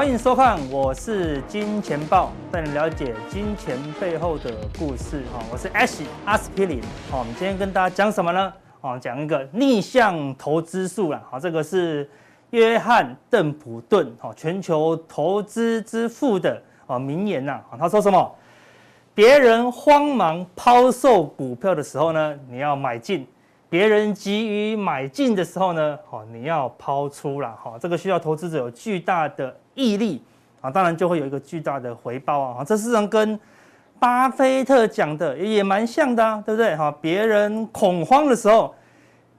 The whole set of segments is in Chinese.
欢迎收看，我是金钱爆，带你了解金钱背后的故事。哈，我是 Ash 阿司匹林。好，我们今天跟大家讲什么呢？哦，讲一个逆向投资术啦。好，这个是约翰邓普顿，哈，全球投资之父的啊名言呐。他说什么？别人慌忙抛售股票的时候呢，你要买进。别人急于买进的时候呢，好，你要抛出了，哈，这个需要投资者有巨大的毅力啊，当然就会有一个巨大的回报啊，这事实上跟巴菲特讲的也蛮像的啊，对不对？哈，别人恐慌的时候，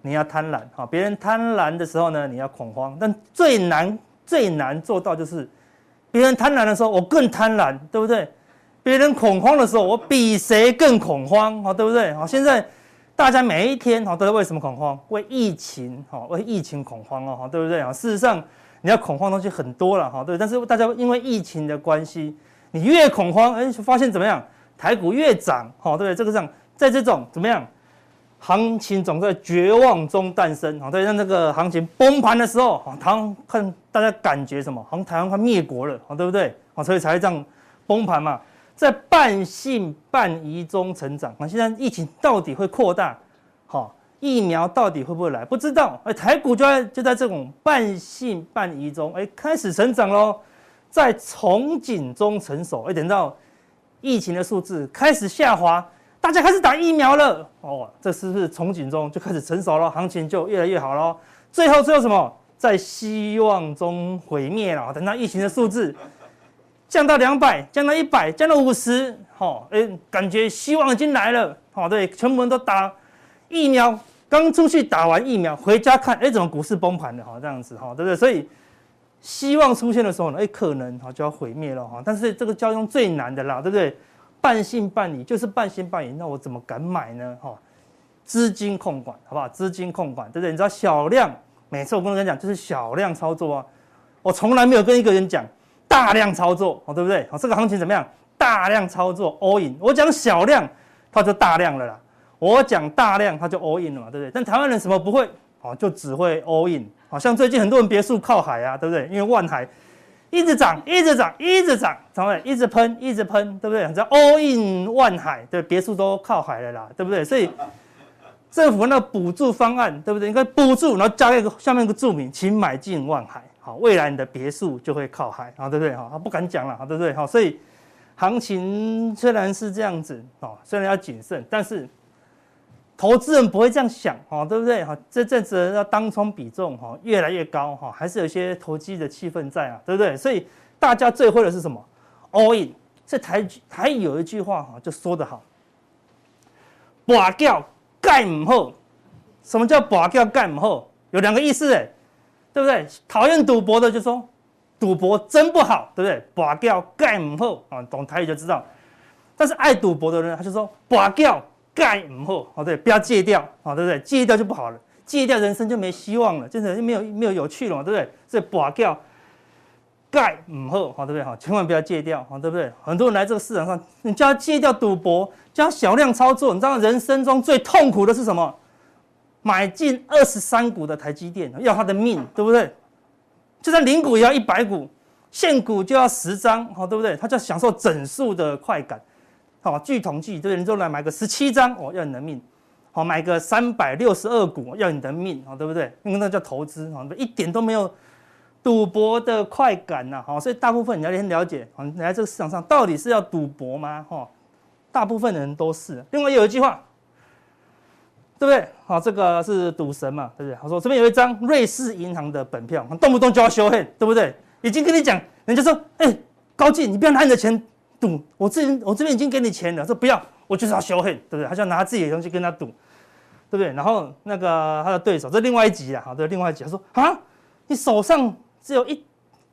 你要贪婪，哈，别人贪婪的时候呢，你要恐慌，但最难最难做到就是，别人贪婪的时候，我更贪婪，对不对？别人恐慌的时候，我比谁更恐慌，哈，对不对？好，现在。大家每一天哈都在为什么恐慌？为疫情哈，为疫情恐慌哦，哈，对不对啊？事实上，你要恐慌的东西很多了哈，对。但是大家因为疫情的关系，你越恐慌，哎，发现怎么样？台股越涨，哈，对不对？这个上，在这种怎么样？行情总在绝望中诞生，哈，对。像这个行情崩盘的时候，哈，台湾看大家感觉什么？好像台湾快灭国了，哈，对不对？啊，所以才会这样崩盘嘛。在半信半疑中成长。那现在疫情到底会扩大？好，疫苗到底会不会来？不知道。哎，台股就在就在这种半信半疑中，哎，开始成长喽，在憧憬中成熟。哎，等到疫情的数字开始下滑，大家开始打疫苗了。哦，这是不是憧憬中就开始成熟了？行情就越来越好喽。最后，最后什么？在希望中毁灭了。等到疫情的数字。降到两百，降到一百，降到五十，好，哎，感觉希望已经来了，好，对，全部人都打疫苗，刚出去打完疫苗，回家看，哎，怎么股市崩盘了，哈，这样子，哈，对不对？所以希望出现的时候呢，哎，可能哈就要毁灭了，哈，但是这个交易最难的啦，对不对？半信半疑，就是半信半疑，那我怎么敢买呢？哈，资金控管，好不好？资金控管，对不对？你知道小量，每次我跟人讲，就是小量操作啊，我从来没有跟一个人讲。大量操作，哦，对不对？好，这个行情怎么样？大量操作，all in。我讲小量，它就大量了啦。我讲大量，它就 all in 了嘛，对不对？但台湾人什么不会？哦，就只会 all in。好像最近很多人别墅靠海啊，对不对？因为万海一直涨，一直涨，一直涨，对不对？一直喷，一直喷，对不对？叫 all in 万海，对，别墅都靠海了啦，对不对？所以政府那补助方案，对不对？应该补助，然后加一个下面一个注明，请买进万海。好，未来你的别墅就会靠海，啊，对不对？哈，他不敢讲了，对不对？好，所以行情虽然是这样子，哦，虽然要谨慎，但是投资人不会这样想，哈，对不对？哈，这阵子要当冲比重，哈，越来越高，哈，还是有些投机的气氛在啊，对不对？所以大家最会的是什么？All in。这台还有一句话哈，就说得好，拔掉盖唔好。什么叫拔掉盖唔好？有两个意思，哎。对不对？讨厌赌博的就说，赌博真不好，对不对？拔掉盖唔好啊，懂台语就知道。但是爱赌博的人，他就说拔掉盖唔好，哦对，不要戒掉，啊对不对？戒掉就不好了，戒掉人生就没希望了，真的就没有没有有趣了嘛，对不对？所以跋筊盖唔好，好对不对？好，千万不要戒掉，好对不对？很多人来这个市场上，你叫他戒掉赌博，叫他小量操作，你知道人生中最痛苦的是什么？买进二十三股的台积电，要他的命，对不对？就算零股也要一百股，现股就要十张，好，对不对？他就要享受整数的快感，好，据统计，对不对？你就来买个十七张，哦，要你的命，好，买个三百六十二股，要你的命，好，对不对？因为那叫投资，好，一点都没有赌博的快感呐，好，所以大部分你要先了解，好，你来这个市场上到底是要赌博吗？哈，大部分的人都是。另外有一句话。对不对？好，这个是赌神嘛，对不对？他说这边有一张瑞士银行的本票，动不动就要修恨，对不对？已经跟你讲，人家说，哎，高进，你不要拿你的钱赌，我这我这边已经给你钱了，说不要，我就是要修黑，对不对？他就要拿自己的东西跟他赌，对不对？然后那个他的对手，这另外一集啊，好，这另外一集，他说啊，你手上只有一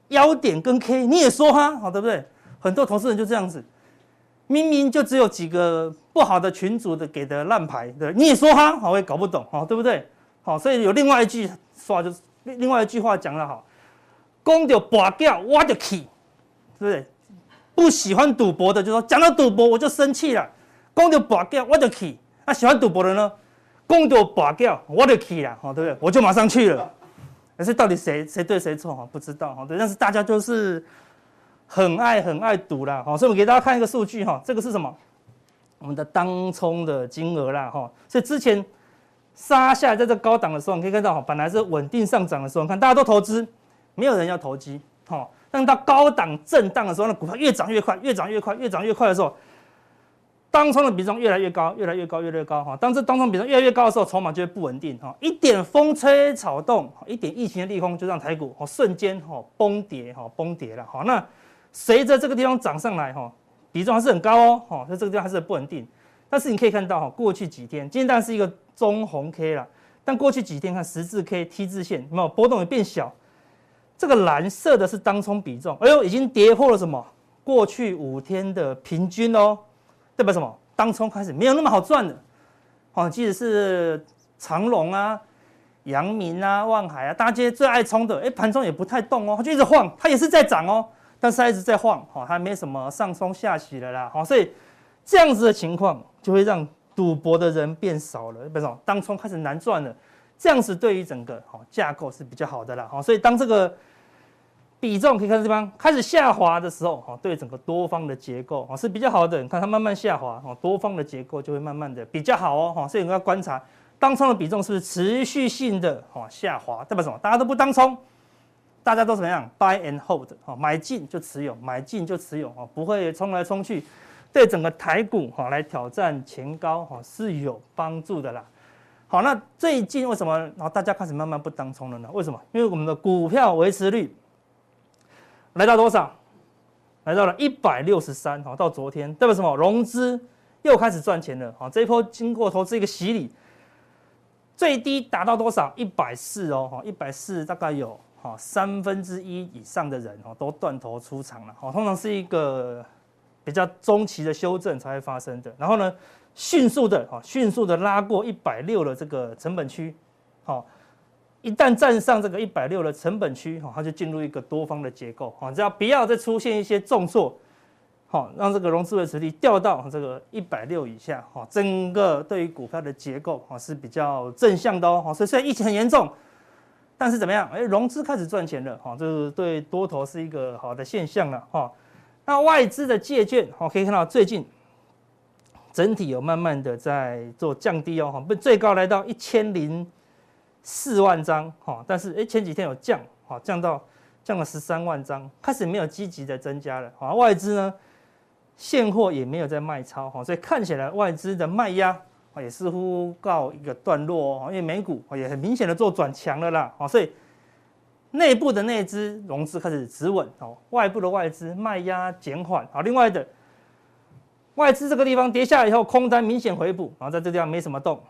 腰点跟 K，你也说哈，好，对不对？很多投资人就这样子，明明就只有几个不好的群主的给的烂牌，对，你也说哈，好，我也搞不懂，好，对不对？好，所以有另外一句话就是另外一句话讲得好，讲到跋筊我就气，对不对？不喜欢赌博的就说讲到赌博我就生气了，讲到拔掉我就气。那喜欢赌博的呢，讲到拔掉我就气了，好，对不对？我就马上去了。可是到底谁谁对谁错啊？不知道，哈，对，但是大家就是。很爱很爱赌啦，好，所以我给大家看一个数据哈，这个是什么？我们的当冲的金额啦，哈，所以之前杀下来在这高档的时候，你可以看到哈，本来是稳定上涨的时候，看大家都投资，没有人要投机，哈，但到高档震荡的时候，那股票越涨越快，越涨越快，越涨越快的时候，当冲的比重越来越高，越来越高，越来越高，哈，当这当冲比重越来越高的时候，筹码就会不稳定，哈，一点风吹草动，一点疫情的利空就让台股哈瞬间哈崩跌，哈崩跌了，好，那。随着这个地方涨上来，哈，比重还是很高哦，哈，在这个地方还是很不稳定。但是你可以看到，哈，过去几天，今天当然是一个中红 K 了，但过去几天看十字 K、T 字线，有没有波动也变小。这个蓝色的是当冲比重，哎呦，已经跌破了什么？过去五天的平均哦，代表什么？当冲开始没有那么好赚了。哦，即使是长隆啊、阳明啊、万海啊，大家最爱冲的，哎，盘中也不太动哦，它就一直晃，它也是在涨哦。但是它一直在晃，哈，还没什么上冲下洗的啦，好，所以这样子的情况就会让赌博的人变少了，为什么？当冲开始难赚了，这样子对于整个好架构是比较好的啦，好，所以当这个比重可以看到这地方开始下滑的时候，哈，对整个多方的结构啊是比较好的，你看它慢慢下滑，哈，多方的结构就会慢慢的比较好哦，哈，所以你要观察当冲的比重是不是持续性的哈下滑，代表什么？大家都不当冲。大家都怎么样？Buy and hold，哈，买进就持有，买进就持有，哈，不会冲来冲去，对整个台股哈来挑战前高哈是有帮助的啦。好，那最近为什么然后大家开始慢慢不当冲了呢？为什么？因为我们的股票维持率来到多少？来到了一百六十三，哈，到昨天代表什么？融资又开始赚钱了，哈，这一波经过投资一个洗礼，最低达到多少？一百四哦，哈，一百四大概有。哈，三分之一以上的人哦都断头出场了。好，通常是一个比较中期的修正才会发生的。然后呢，迅速的啊，迅速的拉过一百六的这个成本区。好，一旦站上这个一百六的成本区，哈，它就进入一个多方的结构。好，只要不要再出现一些重挫，好，让这个融资的实力掉到这个一百六以下。哈，整个对于股票的结构哈是比较正向的哦。好，所以虽然疫情很严重。但是怎么样？哎，融资开始赚钱了，哈，这是对多头是一个好的现象了，哈。那外资的借券，哈，可以看到最近整体有慢慢的在做降低哦，哈，不最高来到一千零四万张，哈，但是哎前几天有降，哈，降到降了十三万张，开始没有积极的增加了，啊，外资呢现货也没有在卖超，哈，所以看起来外资的卖压啊。也似乎告一个段落哦，因为美股也很明显的做转强了啦，所以内部的内资融资开始止稳哦，外部的外资卖压减缓啊，另外的外资这个地方跌下来以后，空单明显回补，然后在这地方没什么动，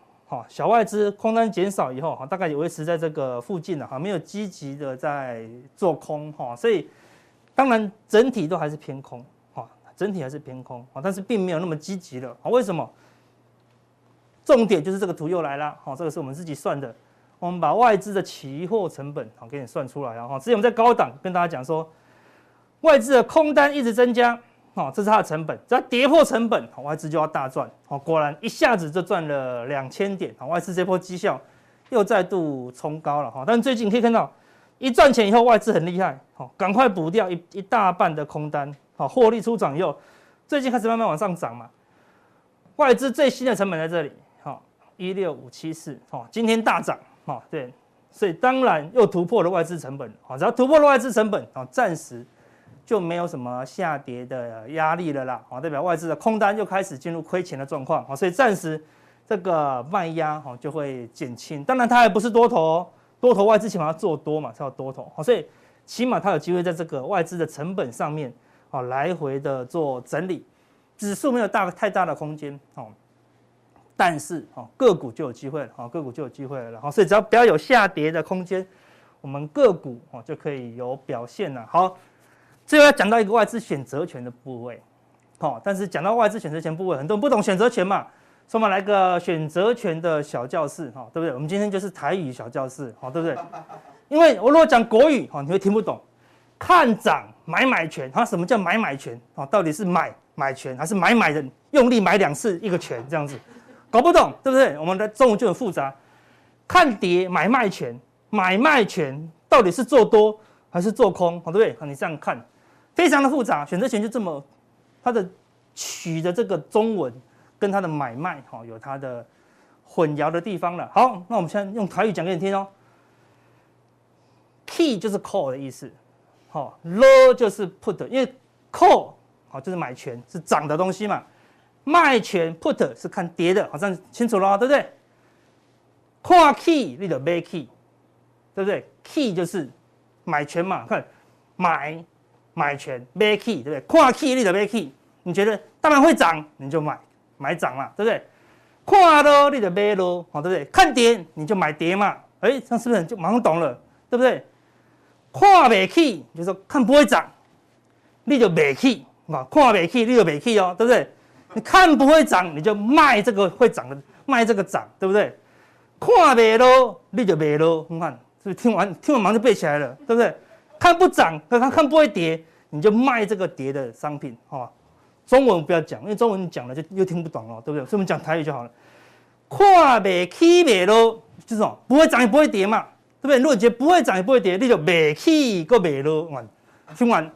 小外资空单减少以后，大概也维持在这个附近了哈，没有积极的在做空哈，所以当然整体都还是偏空哈，整体还是偏空啊，但是并没有那么积极了啊，为什么？重点就是这个图又来了，哈，这个是我们自己算的，我们把外资的期货成本好给你算出来了哈。之前我们在高档跟大家讲说，外资的空单一直增加，好，这是它的成本，只要跌破成本，外资就要大赚，好，果然一下子就赚了两千点，好，外资这波绩效又再度冲高了。哈。但最近可以看到，一赚钱以后外资很厉害，好，赶快补掉一一大半的空单，好，获利出场以后，最近开始慢慢往上涨嘛，外资最新的成本在这里。一六五七四，哦，今天大涨，哦，对，所以当然又突破了外资成本，好，只要突破了外资成本，好，暂时就没有什么下跌的压力了啦，哦，代表外资的空单又开始进入亏钱的状况，哦，所以暂时这个卖压，哦，就会减轻。当然它还不是多头，多头外资起码要做多嘛，才要多头，哦，所以起码它有机会在这个外资的成本上面，哦，来回的做整理，指数没有大太大的空间，哦。但是哦，个股就有机会了，哦，个股就有机会了，然后所以只要不要有下跌的空间，我们个股哦就可以有表现了。好，最后要讲到一个外资选择权的部位，好，但是讲到外资选择权部位，很多人不懂选择权嘛，所以我们来个选择权的小教室，哈，对不对？我们今天就是台语小教室，好，对不对？因为我如果讲国语，哈，你会听不懂。看涨买买权，哈，什么叫买买权？啊，到底是买买权还是买买的用力买两次一个权这样子？搞不懂，对不对？我们的中文就很复杂。看跌买卖权，买卖权到底是做多还是做空？好，对不对？你这样看，非常的复杂。选择权就这么，它的取的这个中文跟它的买卖，哈，有它的混淆的地方了。好，那我们现在用台语讲给你听哦。Key 就是 call 的意思，好，L 就是 put，因为 call 好就是买权是涨的东西嘛，卖权 put 是看跌的，好，像清楚了，对不对？看 key 你就买 key，对不对？key 就是买权嘛，看买买权买 key，对不对？看 key 你就买 key，你觉得当然会涨你就买买涨嘛，对不对？看咯你就买咯，好，对不对？看跌你就买跌嘛，哎，这样是不是就马上懂了，对不对？看不起就是说看不会涨，你就买起啊，看不起你就买起哦，对不对？你看不会涨你就卖这个会涨的，卖这个涨，对不对？看不落，你就卖咯。你看，是不是听完听完马上就背起来了，对不对？看不涨，看看看不会跌，你就卖这个跌的商品，好吧？中文不要讲，因为中文你讲了就又听不懂了，对不对？所以我们讲台语就好了。看不起卖咯，就是说不会涨也不会跌嘛，对不对？如果你觉得不会涨也不会跌，你就卖起个卖咯。听完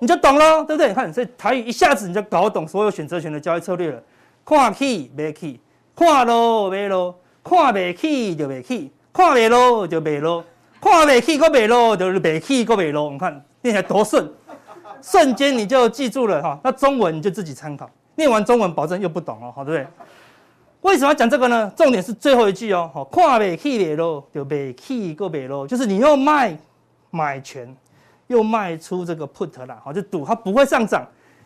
你就懂了，对不对？看，所以台语一下子你就搞懂所有选择权的交易策略了。看起卖起，看落卖咯。看不起就卖起，看不落就卖咯，看不起个卖咯就是卖起个卖咯。你看念起来多顺，瞬间你就记住了哈。那中文你就自己参考，念完中文保证又不懂哦，好对不对？为什么要讲这个呢？重点是最后一句哦，好，看不起卖咯就卖起个卖咯，就是你又卖买权，又卖出这个 put 了，好，就赌它不会上涨，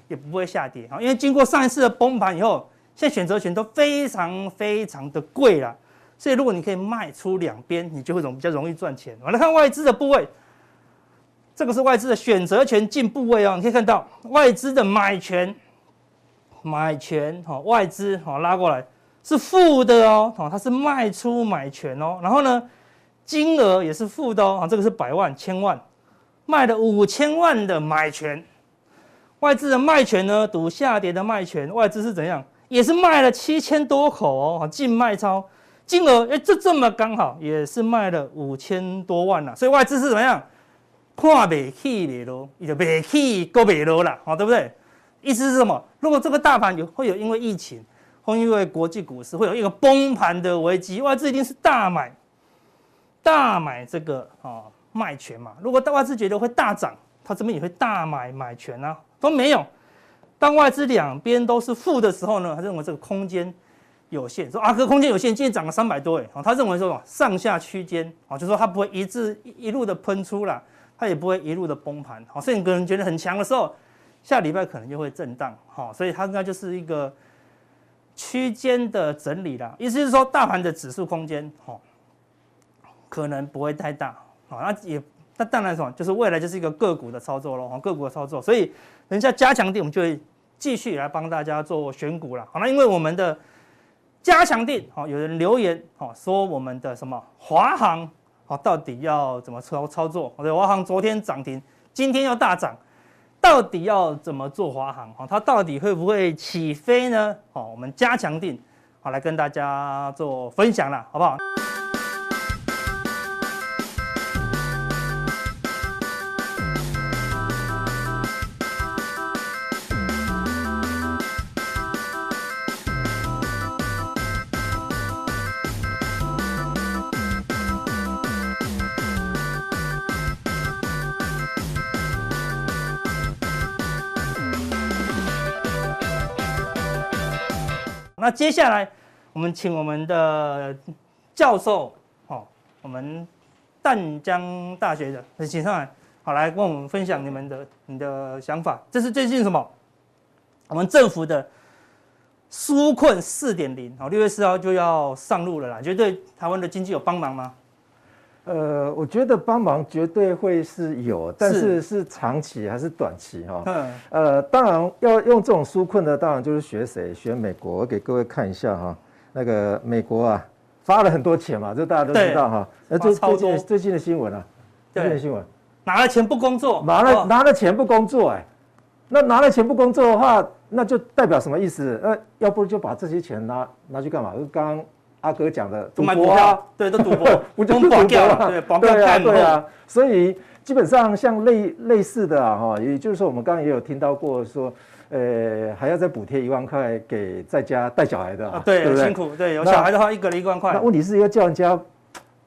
也不会下跌，好，因为经过上一次的崩盘以后，现在选择权都非常非常的贵了。所以，如果你可以卖出两边，你就会容比较容易赚钱。我们来看外资的部位，这个是外资的选择权进部位哦。你可以看到外资的买权，买权哈，外资哈拉过来是负的哦，它是卖出买权哦。然后呢，金额也是负的哦，这个是百万、千万，卖了五千万的买权。外资的卖权呢，赌下跌的卖权，外资是怎样？也是卖了七千多口哦，净卖超。金额哎，这这么刚好也是卖了五千多万了，所以外资是怎么样？看不起你咯，也就卖起个卖咯了，好，对不对？意思是什么？如果这个大盘有会有因为疫情，会因为国际股市会有一个崩盘的危机，外资一定是大买，大买这个啊卖权嘛。如果大外资觉得会大涨，他这边也会大买买权啊，都没有。当外资两边都是负的时候呢，他认为这个空间。有限，说阿哥空间有限，今天涨了三百多，哎，他认为说上下区间，啊，就说它不会一字一路的喷出啦，它也不会一路的崩盘，好，所以你个人觉得很强的时候，下礼拜可能就会震荡，好，所以它应该就是一个区间的整理啦，意思是说大盘的指数空间，哈，可能不会太大，好，那也那当然什么，就是未来就是一个个股的操作喽，个股的操作，所以等一下加强点我们就会继续来帮大家做选股了，好，那因为我们的。加强定，好，有人留言，好，说我们的什么华航，好，到底要怎么操操作？对，华航昨天涨停，今天要大涨，到底要怎么做华航？好，它到底会不会起飞呢？好，我们加强定，好，来跟大家做分享了，好不好？那接下来，我们请我们的教授，哦，我们淡江大学的，请上来，好，来跟我们分享你们的你的想法。这是最近什么？我们政府的纾困四点零，好，六月四号就要上路了啦，觉得对台湾的经济有帮忙吗？呃，我觉得帮忙绝对会是有，但是是长期还是短期哈？嗯，呃，当然要用这种纾困的，当然就是学谁？学美国。我给各位看一下哈，那个美国啊，发了很多钱嘛，这大家都知道哈。那最最近最近的新闻啊，最近的新闻，拿了钱不工作，拿了拿了钱不工作，哎，那拿了钱不工作的话，那就代表什么意思？呃，要不就把这些钱拿拿去干嘛？就刚刚。阿哥讲的赌博啊，对，都赌博，不就是赌博嘛？对，保镖干对啊。所以基本上像类类似的啊，哈，也就是说，我们刚刚也有听到过说，呃，还要再补贴一万块给在家带小孩的啊，对，辛苦，对，有小孩的话，一个人一万块。那问题是要叫人家。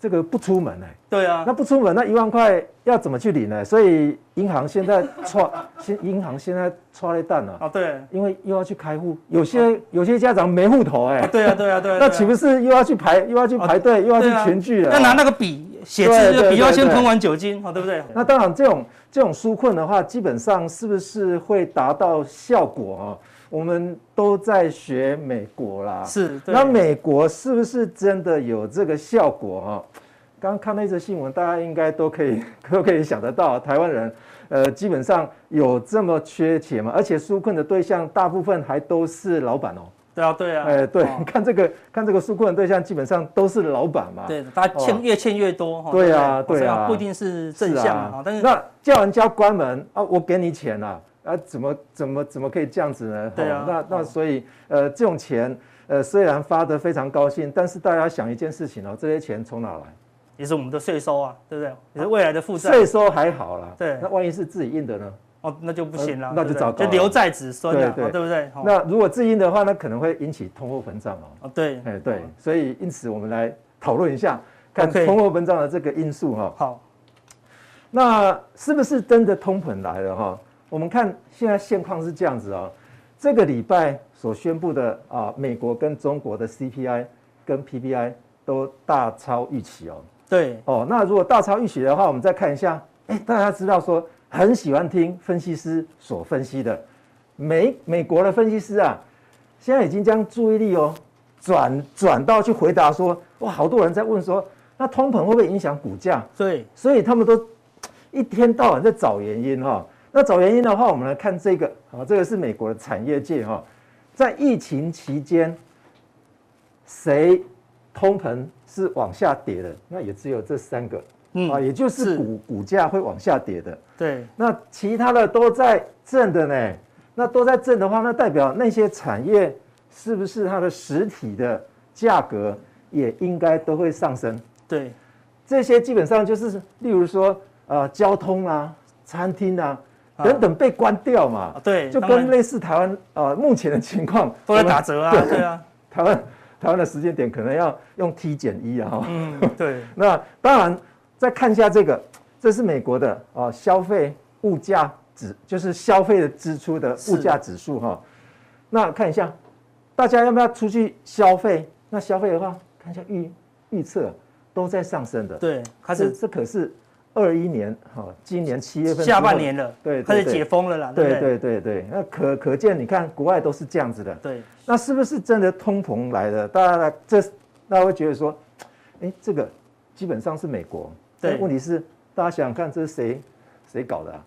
这个不出门呢？对啊，那不出门，那一万块要怎么去领呢？所以银行现在抓，现银行现在抓了蛋了啊！对，因为又要去开户，有些有些家长没户头哎。对啊，对啊，对啊。那岂不是又要去排，又要去排队，又要去全聚了？要拿那个笔写字，笔要先喷完酒精，对不对？那当然，这种这种纾困的话，基本上是不是会达到效果啊？我们都在学美国啦，是。那美国是不是真的有这个效果啊？刚刚看那则新闻，大家应该都可以 都可以想得到，台湾人，呃，基本上有这么缺钱嘛？而且纾困的对象大部分还都是老板哦。对啊，对啊。哎，对，看这个看这个纾困的对象，基本上都是老板嘛。对，大家欠越欠越多。对啊，对啊，不一定是正向啊。但是那叫人家关门啊，我给你钱啊。啊，怎么怎么怎么可以这样子呢？对啊，那那所以呃，这种钱呃虽然发得非常高兴，但是大家想一件事情哦，这些钱从哪来？也是我们的税收啊，对不对？也是未来的负债。税收还好啦，对。那万一是自己印的呢？哦，那就不行了，那就糟糕，就留在子孙了，对不对？那如果自印的话，那可能会引起通货膨胀哦。哦，对，哎对，所以因此我们来讨论一下，看通货膨胀的这个因素哈。好，那是不是真的通膨来了哈？我们看现在现况是这样子啊，这个礼拜所宣布的啊，美国跟中国的 CPI 跟 PPI 都大超预期哦。对哦，那如果大超预期的话，我们再看一下，哎，大家知道说很喜欢听分析师所分析的，美美国的分析师啊，现在已经将注意力哦转转到去回答说，哇，好多人在问说，那通膨会不会影响股价？对，所以他们都一天到晚在找原因哈。那找原因的话，我们来看这个啊，这个是美国的产业界哈，在疫情期间，谁通膨是往下跌的？那也只有这三个，啊，也就是股股价会往下跌的。对，那其他的都在正的呢。那都在正的话，那代表那些产业是不是它的实体的价格也应该都会上升？对，这些基本上就是，例如说呃，交通啊，餐厅啊。等等被关掉嘛？对，就跟类似台湾呃目前的情况都在打折啊。对啊，台湾台湾的时间点可能要用 T 减一啊。嗯，对。那当然，再看一下这个，这是美国的啊消费物价指，就是消费的支出的物价指数哈。那看一下，大家要不要出去消费？那消费的话，看一下预预测都在上升的。对，开始这可是。二一年哈，今年七月份下半年了，对，开始解封了啦。对对对对，那可可见，你看国外都是这样子的。对，那是不是真的通膨来的？大家来这，大家会觉得说，哎，这个基本上是美国。对，问题是大家想想看，这是谁谁搞的啊？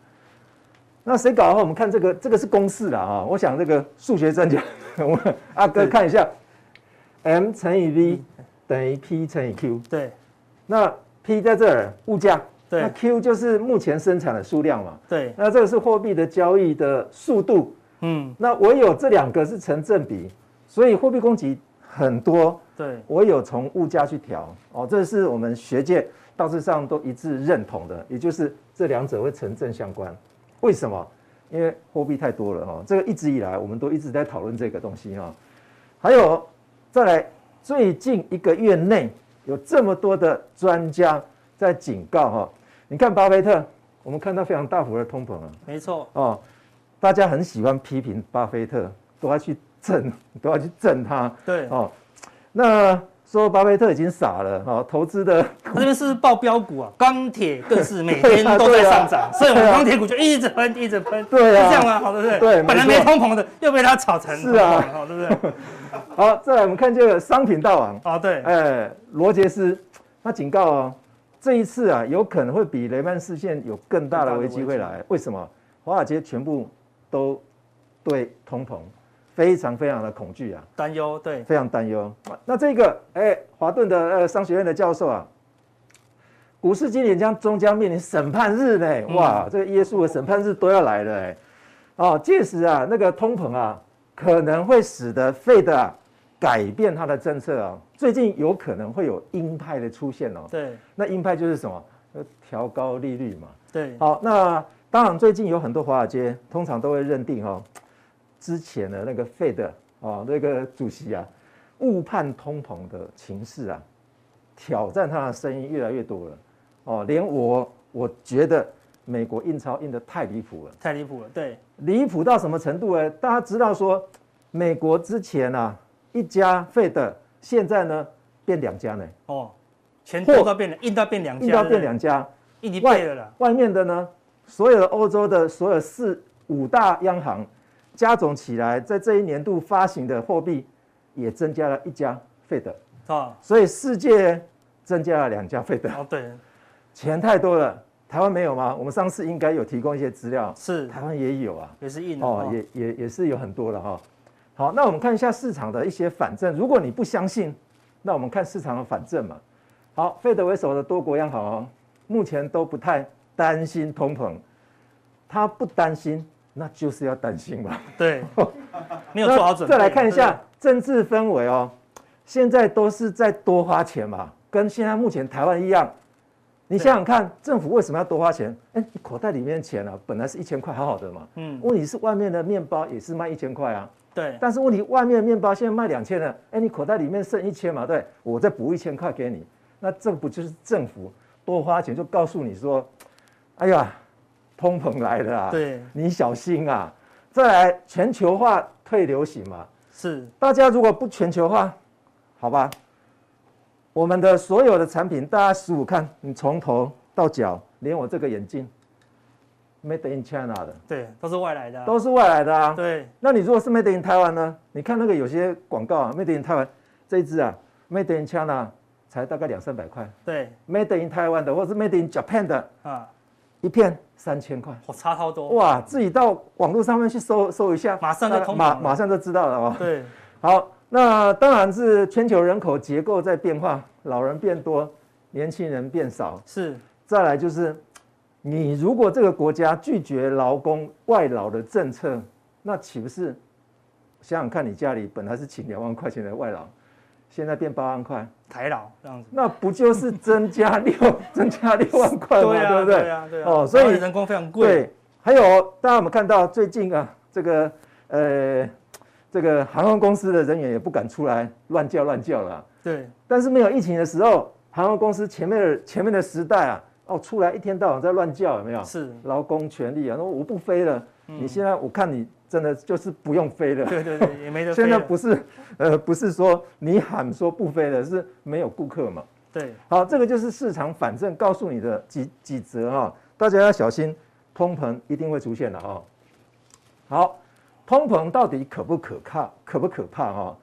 那谁搞的话，我们看这个，这个是公式了啊。我想这个数学专家，我阿哥看一下，M 乘以 V 等于 P 乘以 Q。对，那 P 在这儿，物价。对那 Q 就是目前生产的数量嘛？对，那这个是货币的交易的速度。嗯，那唯有这两个是成正比，所以货币供给很多。对，我有从物价去调。哦，这是我们学界大致上都一致认同的，也就是这两者会成正相关。为什么？因为货币太多了哈。这个一直以来我们都一直在讨论这个东西哈。还有再来，最近一个月内有这么多的专家。在警告哈，你看巴菲特，我们看到非常大幅的通膨啊，没错哦，大家很喜欢批评巴菲特，都要去震，都要去震他，对哦，那说巴菲特已经傻了哦，投资的他这边是爆标股啊，钢铁更是每天都在上涨，所以我们钢铁股就一直喷，一直喷，对啊，是这样吗？好，对不对？对，本来没通膨的，又被他炒成，是啊，好，对不对？好，再来我们看这个商品大王啊，对，哎，罗杰斯他警告哦。这一次啊，有可能会比雷曼事件有更大的危机会来。为什么？华尔街全部都对通膨非常非常的恐惧啊，担忧，对，非常担忧。那这个，哎，华顿的呃商学院的教授啊，股市今年将终将面临审判日呢。哇，这个耶稣的审判日都要来了哎。哦，届时啊，那个通膨啊，可能会使得 Fed 啊改变它的政策啊。最近有可能会有鹰派的出现哦。对，那鹰派就是什么？调高利率嘛。对。好，那当然最近有很多华尔街通常都会认定哦，之前的那个 Fed 哦，那个主席啊，误判通膨的情势啊，挑战他的声音越来越多了。哦，连我我觉得。美国印钞印的太离谱了，太离谱了，对，离谱到什么程度呢？大家知道说，美国之前啊一家 Fed，现在呢变两家呢。哦，钱货都变了，印到变两家，印到变两家，印一倍了啦。外面的呢，所有的欧洲的所有四五大央行加总起来，在这一年度发行的货币也增加了一家 Fed 啊，所以世界增加了两家 Fed 哦，对，钱太多了。台湾没有吗？我们上次应该有提供一些资料，是台湾也有啊，也是印哦，也也也是有很多的哈。好，那我们看一下市场的一些反证。如果你不相信，那我们看市场的反证嘛。好费德为首的多国央行哦，目前都不太担心通膨，他不担心，那就是要担心嘛。对，没有做好准备。再来看一下政治氛围哦，现在都是在多花钱嘛，跟现在目前台湾一样。你想想看，政府为什么要多花钱？哎，你口袋里面的钱啊，本来是一千块，好好的嘛。嗯。问题是外面的面包也是卖一千块啊。对。但是问题，外面面包现在卖两千了，哎，你口袋里面剩一千嘛？对，我再补一千块给你，那这不就是政府多花钱，就告诉你说，哎呀，通膨来了啊。对。你小心啊！再来，全球化退流行嘛。是。大家如果不全球化，好吧？我们的所有的产品，大家十五看，你从头到脚，连我这个眼镜，Made in China 的，对，都是外来的，都是外来的啊。对，那你如果是 Made in 台湾呢？你看那个有些广告啊，Made in 台湾这一支啊，Made in China 才大概两三百块。对，Made in 台湾的，或是 Made in Japan 的啊，一片三千块，我差好多。哇，自己到网络上面去搜搜一下，马上就通马马上就知道了哦。对，好。那当然是全球人口结构在变化，老人变多，年轻人变少。是，再来就是，你如果这个国家拒绝劳工外劳的政策，那岂不是想想看你家里本来是请两万块钱的外劳，现在变八万块台劳这样子，那不就是增加六 增加六万块吗？对啊，对不对？对啊，对啊。哦，所以人工非常贵。对，还有大家有没有看到最近啊，这个呃。这个航空公司的人员也不敢出来乱叫乱叫了。对，但是没有疫情的时候，航空公司前面的前面的时代啊，哦，出来一天到晚在乱叫，有没有？是劳工权利啊，那我不飞了。你现在我看你真的就是不用飞了。对对对，也没得飞。现在不是呃，不是说你喊说不飞了，是没有顾客嘛？对。好，这个就是市场反正告诉你的几几则啊，大家要小心，通膨一定会出现的哈。好。通膨到底可不可靠？可不可怕？哈，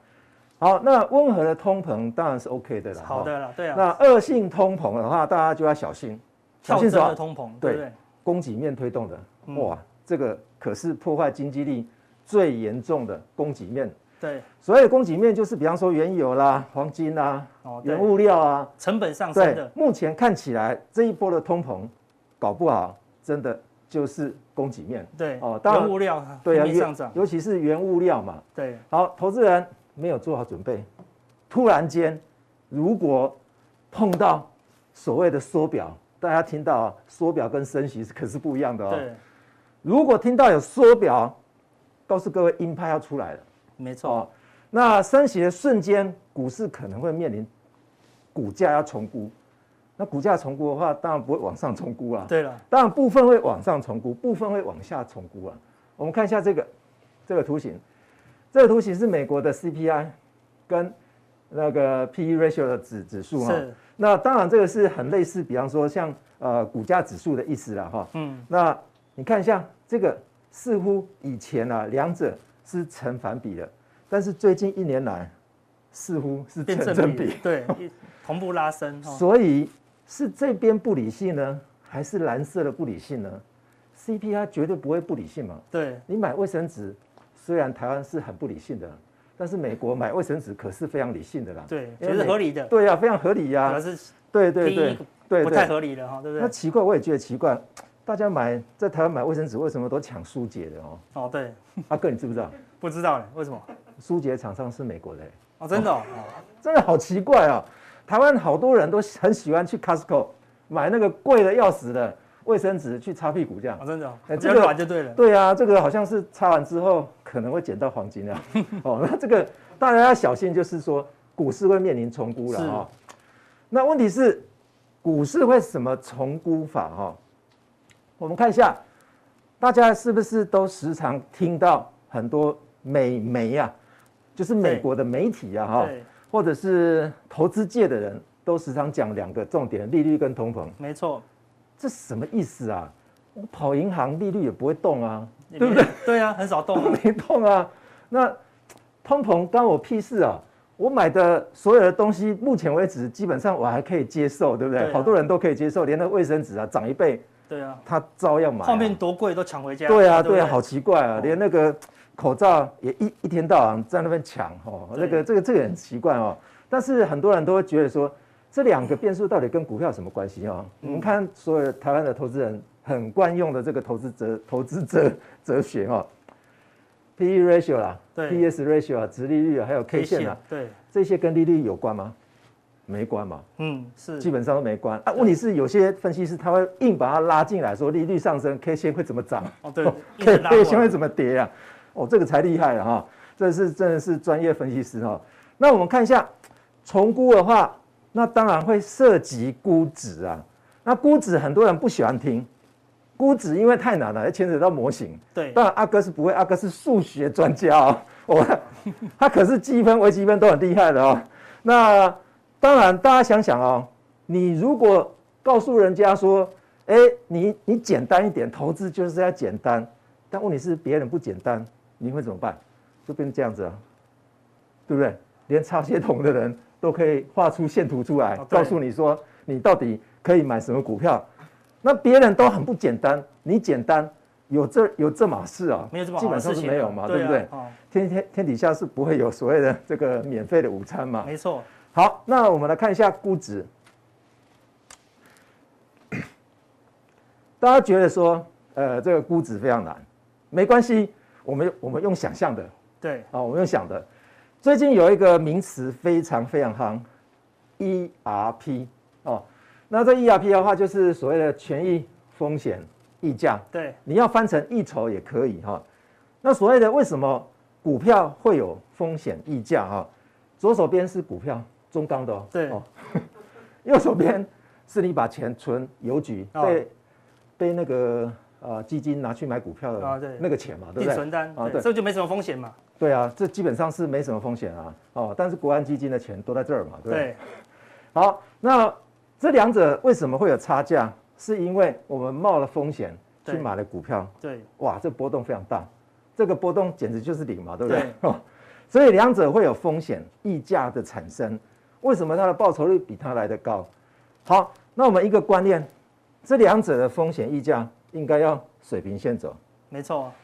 好，那温和的通膨当然是 OK 的了。好的了，对啊。那恶性通膨的话，大家就要小心。小心什么？通膨，对，对，供给面推动的，哇，这个可是破坏经济力最严重的供给面。对，所谓供给面就是比方说原油啦、黄金啦、原物料啊，成本上升的。目前看起来这一波的通膨，搞不好真的。就是供给面，对哦，当然原物料对啊，上涨，尤其是原物料嘛，对。好，投资人没有做好准备，突然间，如果碰到所谓的缩表，大家听到啊，缩表跟升息可是不一样的哦。对。如果听到有缩表，告诉各位鹰派要出来了，没错。那升息的瞬间，股市可能会面临股价要重估。那股价重估的话，当然不会往上重估了。对了，当然部分会往上重估，部分会往下重估啊。我们看一下这个这个图形，这个图形是美国的 CPI 跟那个 PE ratio 的指指数哈。是。那当然这个是很类似，比方说像呃股价指数的意思了哈。嗯。那你看一下这个，似乎以前啊两者是成反比的，但是最近一年来似乎是成正比。对，同步拉升。所以。是这边不理性呢，还是蓝色的不理性呢？CPI 绝对不会不理性嘛。对，你买卫生纸，虽然台湾是很不理性的，但是美国买卫生纸可是非常理性的啦。对，也是合理的。对呀、啊，非常合理呀、啊。主要是对对对对，不太合理的哈，对不对？那奇怪，我也觉得奇怪，大家买在台湾买卫生纸，为什么都抢舒洁的哦？哦，对。阿哥，你知不知道？不知道嘞，为什么？舒洁厂商是美国的。哦，真的哦，真的好奇怪哦！台湾好多人都很喜欢去 Costco 买那个贵的要死的卫生纸去擦屁股，这样。哦，真的，哎，这个软就对了。对啊，这个好像是擦完之后可能会捡到黄金啊。哦，那这个大家要小心，就是说股市会面临重估了啊。那问题是股市会什么重估法哈？我们看一下，大家是不是都时常听到很多美媒啊？就是美国的媒体啊，哈，或者是投资界的人都时常讲两个重点：利率跟通膨。没错，这什么意思啊？我跑银行利率也不会动啊，对不对？对啊，很少动，没动啊。那通膨关我屁事啊！我买的所有的东西，目前为止基本上我还可以接受，对不对？好多人都可以接受，连那卫生纸啊涨一倍，对啊，他照样买。泡面多贵都抢回家。对啊，对啊，好奇怪啊，连那个。口罩也一一天到晚在那边抢哦，那个这个这个很奇怪哦。但是很多人都会觉得说，这两个变数到底跟股票有什么关系啊？我们看所有台湾的投资人很惯用的这个投资哲投资哲哲学哦，P/E ratio 啦，P/S ratio 啊，殖利率啊，还有 K 线啊，对，这些跟利率有关吗？没关嘛，嗯，是，基本上都没关啊。问题是有些分析师他会硬把它拉进来，说利率上升，K 线会怎么涨？哦，对，K K 线会怎么跌啊？哦，这个才厉害了哈！这是真的是专业分析师哈。那我们看一下重估的话，那当然会涉及估值啊。那估值很多人不喜欢听，估值因为太难了，要牵扯到模型。对，当然阿哥是不会，阿哥是数学专家哦。我他可是积分、微积分都很厉害的哦。那当然，大家想想哦，你如果告诉人家说，哎，你你简单一点，投资就是要简单，但问题是别人不简单。你会怎么办？就变成这样子啊，对不对？连插血筒的人都可以画出线图出来，告诉你说你到底可以买什么股票。那别人都很不简单，你简单，有这有这码事啊？没有这么基本上是没有嘛，对不对？天天天底下是不会有所谓的这个免费的午餐嘛。没错。好，那我们来看一下估值。大家觉得说，呃，这个估值非常难，没关系。我们我们用想象的，对啊，我们用想的。最近有一个名词非常非常夯，ERP 哦。那这 ERP 的话，就是所谓的权益风险溢价。对，你要翻成溢酬也可以哈。那所谓的为什么股票会有风险溢价哈？左手边是股票，中钢的哦。对。右手边是你把钱存邮局，被被那个。啊，基金拿去买股票的啊，对，那个钱嘛，对不对？存单啊，对，这就没什么风险嘛。对啊，这基本上是没什么风险啊。哦，但是国安基金的钱都在这儿嘛，对不对？好，那这两者为什么会有差价？是因为我们冒了风险去买了股票。对。哇，这波动非常大，这个波动简直就是零嘛，对不对？对。所以两者会有风险溢价的产生。为什么它的报酬率比它来得高？好，那我们一个观念，这两者的风险溢价。应该要水平线走，没错。啊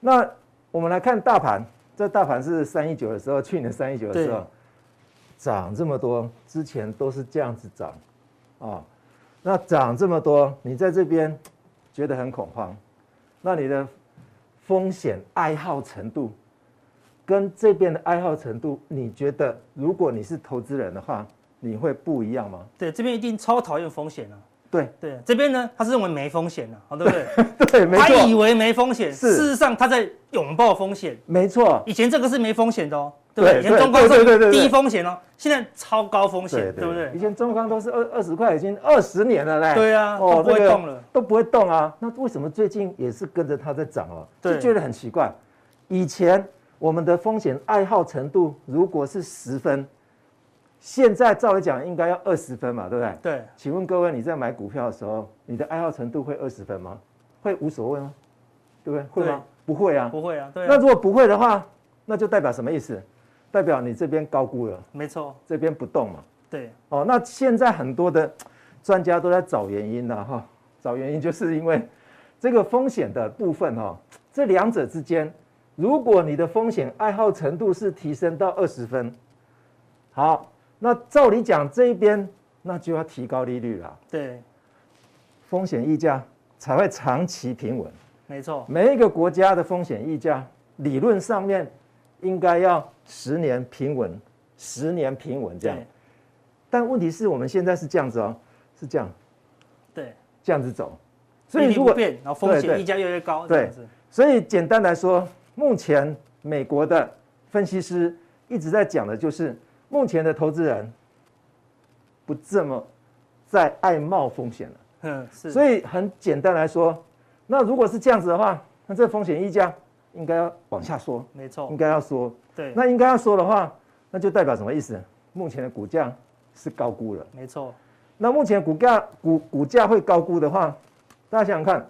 那我们来看大盘，这大盘是三一九的时候，去年三一九的时候涨这么多，之前都是这样子涨，啊，那涨这么多，你在这边觉得很恐慌，那你的风险爱好程度跟这边的爱好程度，你觉得如果你是投资人的话，你会不一样吗？对，这边一定超讨厌风险啊。对对，这边呢，他是认为没风险的，好，对不对？对，没错。他以为没风险，事实上他在拥抱风险。没错，以前这个是没风险的哦，对不对？以前中钢是低风险哦，现在超高风险，对不对？以前中钢都是二二十块，已经二十年了嘞。对啊，都不会动了，都不会动啊。那为什么最近也是跟着它在涨哦？就觉得很奇怪。以前我们的风险爱好程度如果是十分。现在照理讲应该要二十分嘛，对不对？对。请问各位，你在买股票的时候，你的爱好程度会二十分吗？会无所谓吗？对不对？会吗？不会啊。不会啊。对。那如果不会的话，那就代表什么意思？代表你这边高估了。没错。这边不动嘛。对。哦，那现在很多的专家都在找原因了哈，找原因就是因为这个风险的部分哈，这两者之间，如果你的风险爱好程度是提升到二十分，好，那照理讲这一边那就要提高利率了，对，风险溢价才会长期平稳。没错，每一个国家的风险溢价理论上面应该要十年平稳，十年平稳这样。但问题是我们现在是这样子哦，是这样，对，这样子走，所以如果变，然后风险溢价越来越高，对，所以简单来说，目前美国的分析师一直在讲的就是，目前的投资人不这么再爱冒风险了，嗯，是，所以很简单来说，那如果是这样子的话，那这风险溢价应该要往下说，没错，应该要说，对，那应该要说的话，那就代表什么意思？目前的股价。是高估了，没错。那目前股价股股价会高估的话，大家想想看，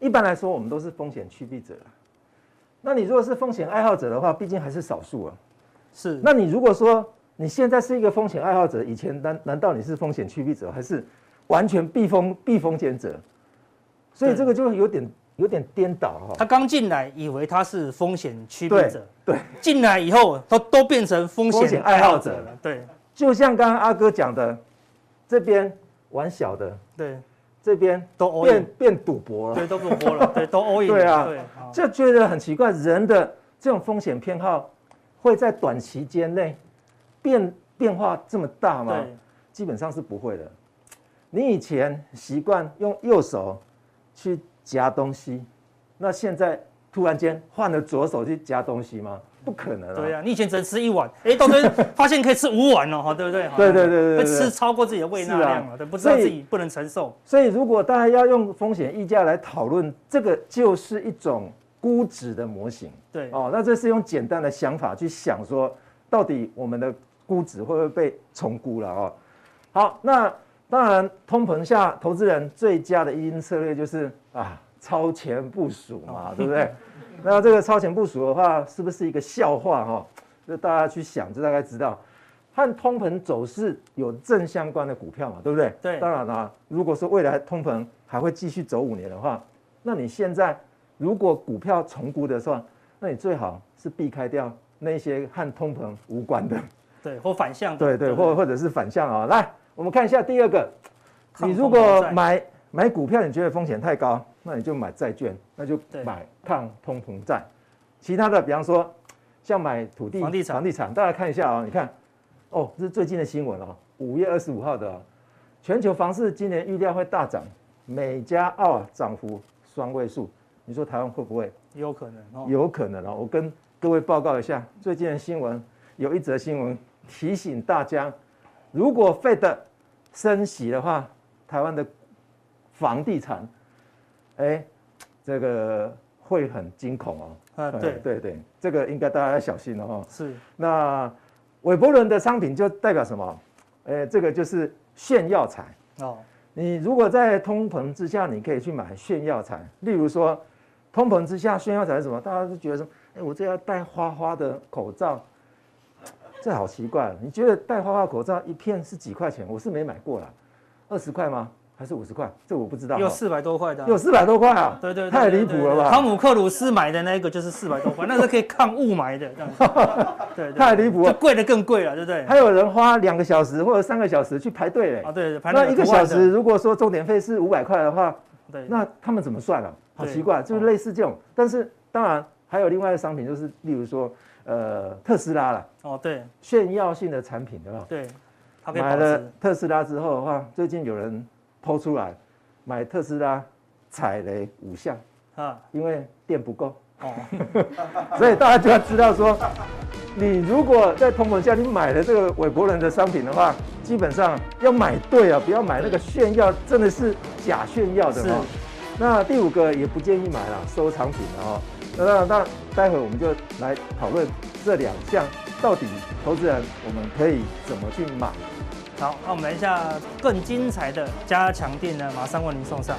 一般来说我们都是风险趋避者。那你如果是风险爱好者的话，毕竟还是少数啊。是。那你如果说你现在是一个风险爱好者，以前难难道你是风险趋避者，还是完全避风避风险者？所以这个就有点有点颠倒哈。他刚进来以为他是风险趋避者，对，进来以后他都变成风险爱好者了，对。就像刚刚阿哥讲的，这边玩小的，对，这边都变变赌博了，对，都赌博了，对，都 all in，对啊，对，就觉得很奇怪，人的这种风险偏好会在短期间内变变化这么大吗？对，基本上是不会的。你以前习惯用右手去夹东西，那现在突然间换了左手去夹东西吗？不可能啊！对呀，你以前只能吃一碗，哎，到时候发现可以吃五碗了，哈，对不对？对对对对，会吃超过自己的胃纳量了，对，不知道自己不能承受。所以，如果大家要用风险溢价来讨论，这个就是一种估值的模型。对，哦，那这是用简单的想法去想说，到底我们的估值会不会被重估了哦？好，那当然，通膨下，投资人最佳的因策略就是啊，超前部署嘛，对不对？那这个超前部署的话，是不是一个笑话哈？就大家去想，就大概知道，和通膨走势有正相关的股票嘛，对不对？对。当然了，如果说未来通膨还会继续走五年的话，那你现在如果股票重估的时候，那你最好是避开掉那些和通膨无关的，对，或反向，对对，或或者是反向啊。来，我们看一下第二个，你如果买买股票，你觉得风险太高？那你就买债券，那就买抗通膨债。其他的，比方说像买土地、房地产，房地产，大家看一下啊、哦，你看，哦，这是最近的新闻哦，五月二十五号的、哦，全球房市今年预料会大涨，美加澳涨幅双位数。你说台湾会不会？有可能哦，有可能哦。我跟各位报告一下最近的新闻，有一则新闻提醒大家，如果 Fed 升息的话，台湾的房地产。哎，这个会很惊恐哦。啊，对对对，这个应该大家要小心了哦。是。那韦伯伦的商品就代表什么？哎，这个就是炫耀财哦。你如果在通膨之下，你可以去买炫耀财。例如说，通膨之下炫耀财是什么？大家都觉得说，哎，我这要戴花花的口罩，这好奇怪。你觉得戴花花口罩一片是几块钱？我是没买过啦，二十块吗？还是五十块，这我不知道。有四百多块的，有四百多块啊！对对，太离谱了吧！汤姆克鲁斯买的那个就是四百多块，那是可以抗雾霾的，这样子。对，太离谱了，贵的更贵了，对不对？还有人花两个小时或者三个小时去排队嘞。啊，对，排那一个小时，如果说重点费是五百块的话，对，那他们怎么算啊？好奇怪，就是类似这种。但是当然还有另外的商品，就是例如说，呃，特斯拉了。哦，对，炫耀性的产品，对吧？对。买了特斯拉之后的话，最近有人抛出来。买特斯拉踩雷五项啊，因为电不够哦，所以大家就要知道说，你如果在通膨下你买了这个韦伯伦的商品的话，基本上要买对啊，不要买那个炫耀，真的是假炫耀的哦。那第五个也不建议买了收藏品的哦。那那待会我们就来讨论这两项到底投资人我们可以怎么去买。好，那我们来一下更精彩的加强电呢，马上为您送上。